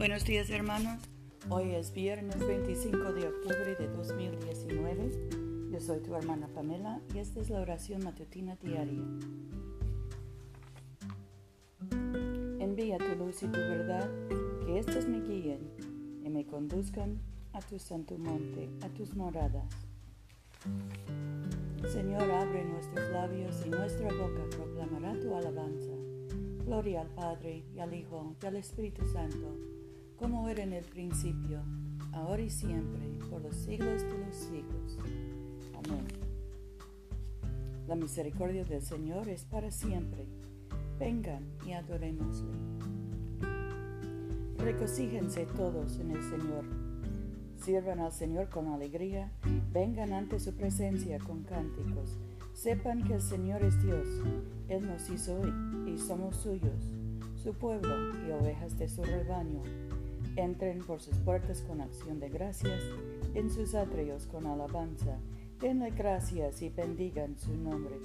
Buenos días hermanos, hoy es viernes 25 de octubre de 2019. Yo soy tu hermana Pamela y esta es la oración matutina diaria. Envía tu luz y tu verdad, que éstas me guíen y me conduzcan a tu santo monte, a tus moradas. Señor, abre nuestros labios y nuestra boca proclamará tu alabanza. Gloria al Padre, y al Hijo, y al Espíritu Santo, como era en el principio, ahora y siempre, por los siglos de los siglos. Amén. La misericordia del Señor es para siempre. Vengan y adorémosle. Recocíjense todos en el Señor. Sirvan al Señor con alegría. Vengan ante su presencia con cánticos Sepan que el Señor es Dios. Él nos hizo y somos suyos, su pueblo y ovejas de su rebaño. Entren por sus puertas con acción de gracias, en sus atrios con alabanza. Denle gracias y bendigan su nombre,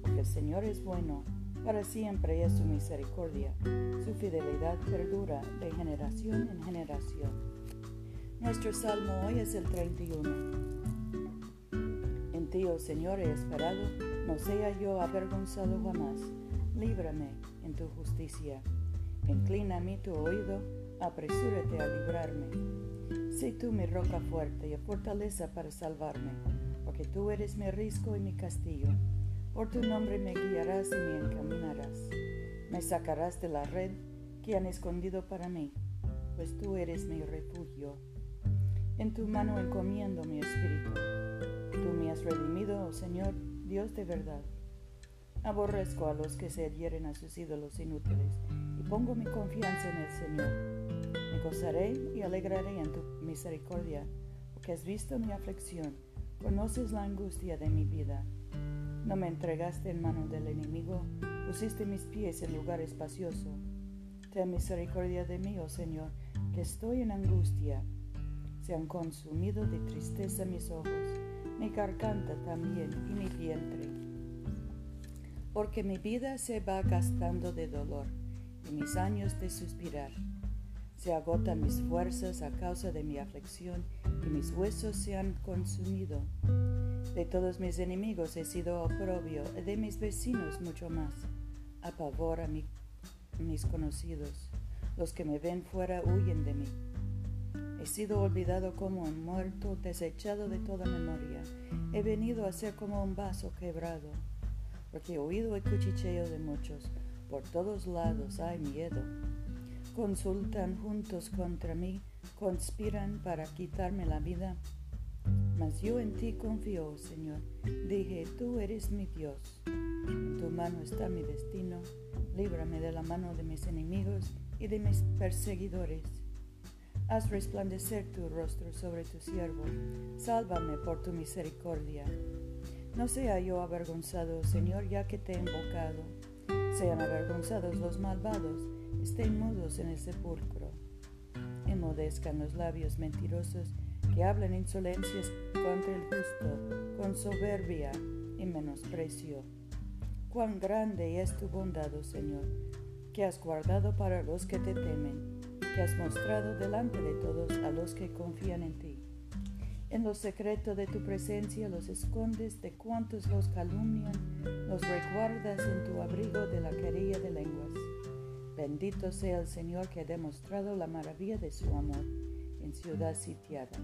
porque el Señor es bueno, para siempre es su misericordia, su fidelidad perdura de generación en generación. Nuestro salmo hoy es el 31 ti, oh Señor, he esperado, no sea yo avergonzado jamás. Líbrame en tu justicia. Inclina a tu oído, apresúrate a librarme. Sé tú mi roca fuerte y fortaleza para salvarme, porque tú eres mi risco y mi castillo. Por tu nombre me guiarás y me encaminarás. Me sacarás de la red que han escondido para mí, pues tú eres mi refugio. En tu mano encomiendo mi espíritu Tú me has redimido, oh Señor, Dios de verdad. Aborrezco a los que se adhieren a sus ídolos inútiles y pongo mi confianza en el Señor. Me gozaré y alegraré en tu misericordia, porque has visto mi aflicción, conoces la angustia de mi vida. No me entregaste en mano del enemigo, pusiste mis pies en lugar espacioso. Ten misericordia de mí, oh Señor, que estoy en angustia. Se han consumido de tristeza mis ojos mi garganta también y mi vientre. Porque mi vida se va gastando de dolor y mis años de suspirar. Se agotan mis fuerzas a causa de mi aflicción y mis huesos se han consumido. De todos mis enemigos he sido oprobio, de mis vecinos mucho más. Apavora a mis conocidos. Los que me ven fuera huyen de mí. He sido olvidado como un muerto, desechado de toda memoria. He venido a ser como un vaso quebrado, porque oído el cuchicheo de muchos. Por todos lados hay miedo. Consultan juntos contra mí, conspiran para quitarme la vida. Mas yo en ti confío, Señor. Dije, tú eres mi Dios. En tu mano está mi destino. Líbrame de la mano de mis enemigos y de mis perseguidores Haz resplandecer tu rostro sobre tu siervo. Sálvame por tu misericordia. No sea yo avergonzado, Señor, ya que te he invocado. Sean avergonzados los malvados, estén mudos en el sepulcro. Enmudezcan los labios mentirosos que hablan insolencias contra el justo, con soberbia y menosprecio. Cuán grande es tu bondad, oh Señor, que has guardado para los que te temen que has mostrado delante de todos a los que confían en ti. En lo secreto de tu presencia los escondes de cuantos los calumnian, los recuerdas en tu abrigo de la querella de lenguas. Bendito sea el Señor que ha demostrado la maravilla de su amor en ciudad sitiada.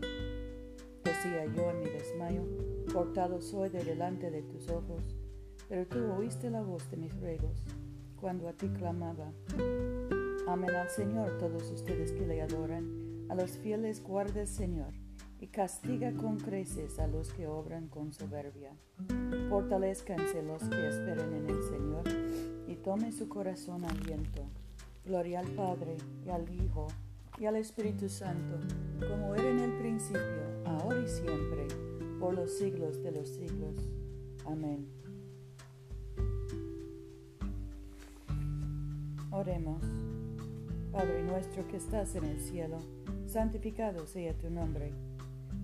Decía yo en mi desmayo, cortado soy de delante de tus ojos, pero tú oíste la voz de mis ruegos cuando a ti clamaba. Amen al Señor todos ustedes que le adoran, a los fieles guarda el Señor, y castiga con creces a los que obran con soberbia. Fortalezcanse los que esperen en el Señor, y tome su corazón aliento. Gloria al Padre, y al Hijo, y al Espíritu Santo, como era en el principio, ahora y siempre, por los siglos de los siglos. Amén. Oremos. Padre nuestro que estás en el cielo, santificado sea tu nombre.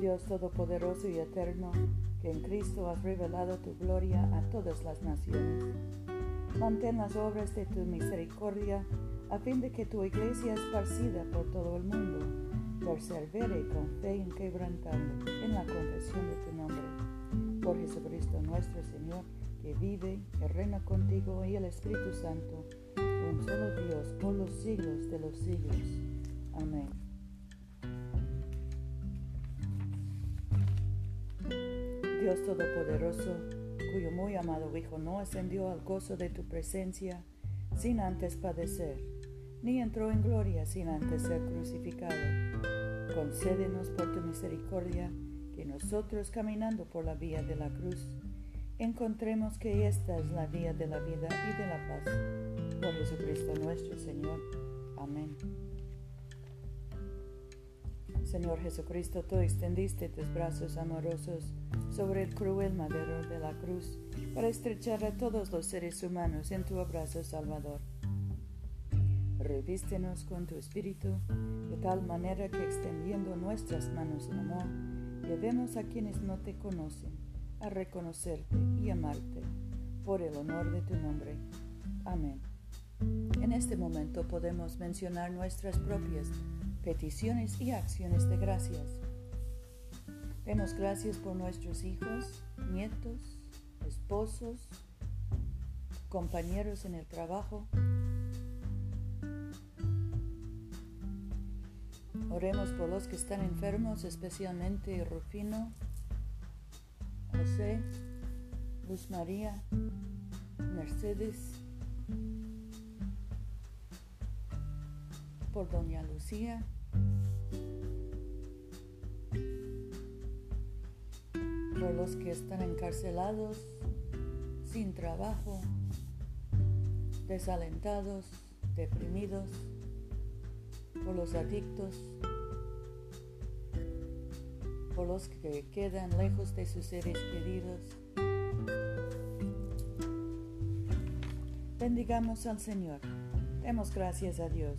Dios Todopoderoso y Eterno, que en Cristo has revelado tu gloria a todas las naciones. Mantén las obras de tu misericordia a fin de que tu iglesia esparcida por todo el mundo persevere con fe inquebrantable en la confesión de tu nombre. Por Jesucristo nuestro Señor, que vive y reina contigo y el Espíritu Santo, un solo Dios por los siglos de los siglos. Amén. Dios Todopoderoso, cuyo muy amado Hijo no ascendió al gozo de tu presencia sin antes padecer ni entró en gloria sin antes ser crucificado. Concédenos por tu misericordia que nosotros caminando por la vía de la cruz, encontremos que esta es la vía de la vida y de la paz. Por Jesucristo nuestro Señor. Amén. Señor Jesucristo, tú extendiste tus brazos amorosos sobre el cruel madero de la cruz para estrechar a todos los seres humanos en tu abrazo salvador. Revístenos con tu espíritu, de tal manera que extendiendo nuestras manos en amor, llevemos a quienes no te conocen a reconocerte y amarte por el honor de tu nombre. Amén. En este momento podemos mencionar nuestras propias peticiones y acciones de gracias. Demos gracias por nuestros hijos, nietos, esposos, compañeros en el trabajo, Oremos por los que están enfermos, especialmente Rufino, José, Luz María, Mercedes, por Doña Lucía, por los que están encarcelados, sin trabajo, desalentados, deprimidos por los adictos, por los que quedan lejos de sus seres queridos. Bendigamos al Señor. Demos gracias a Dios.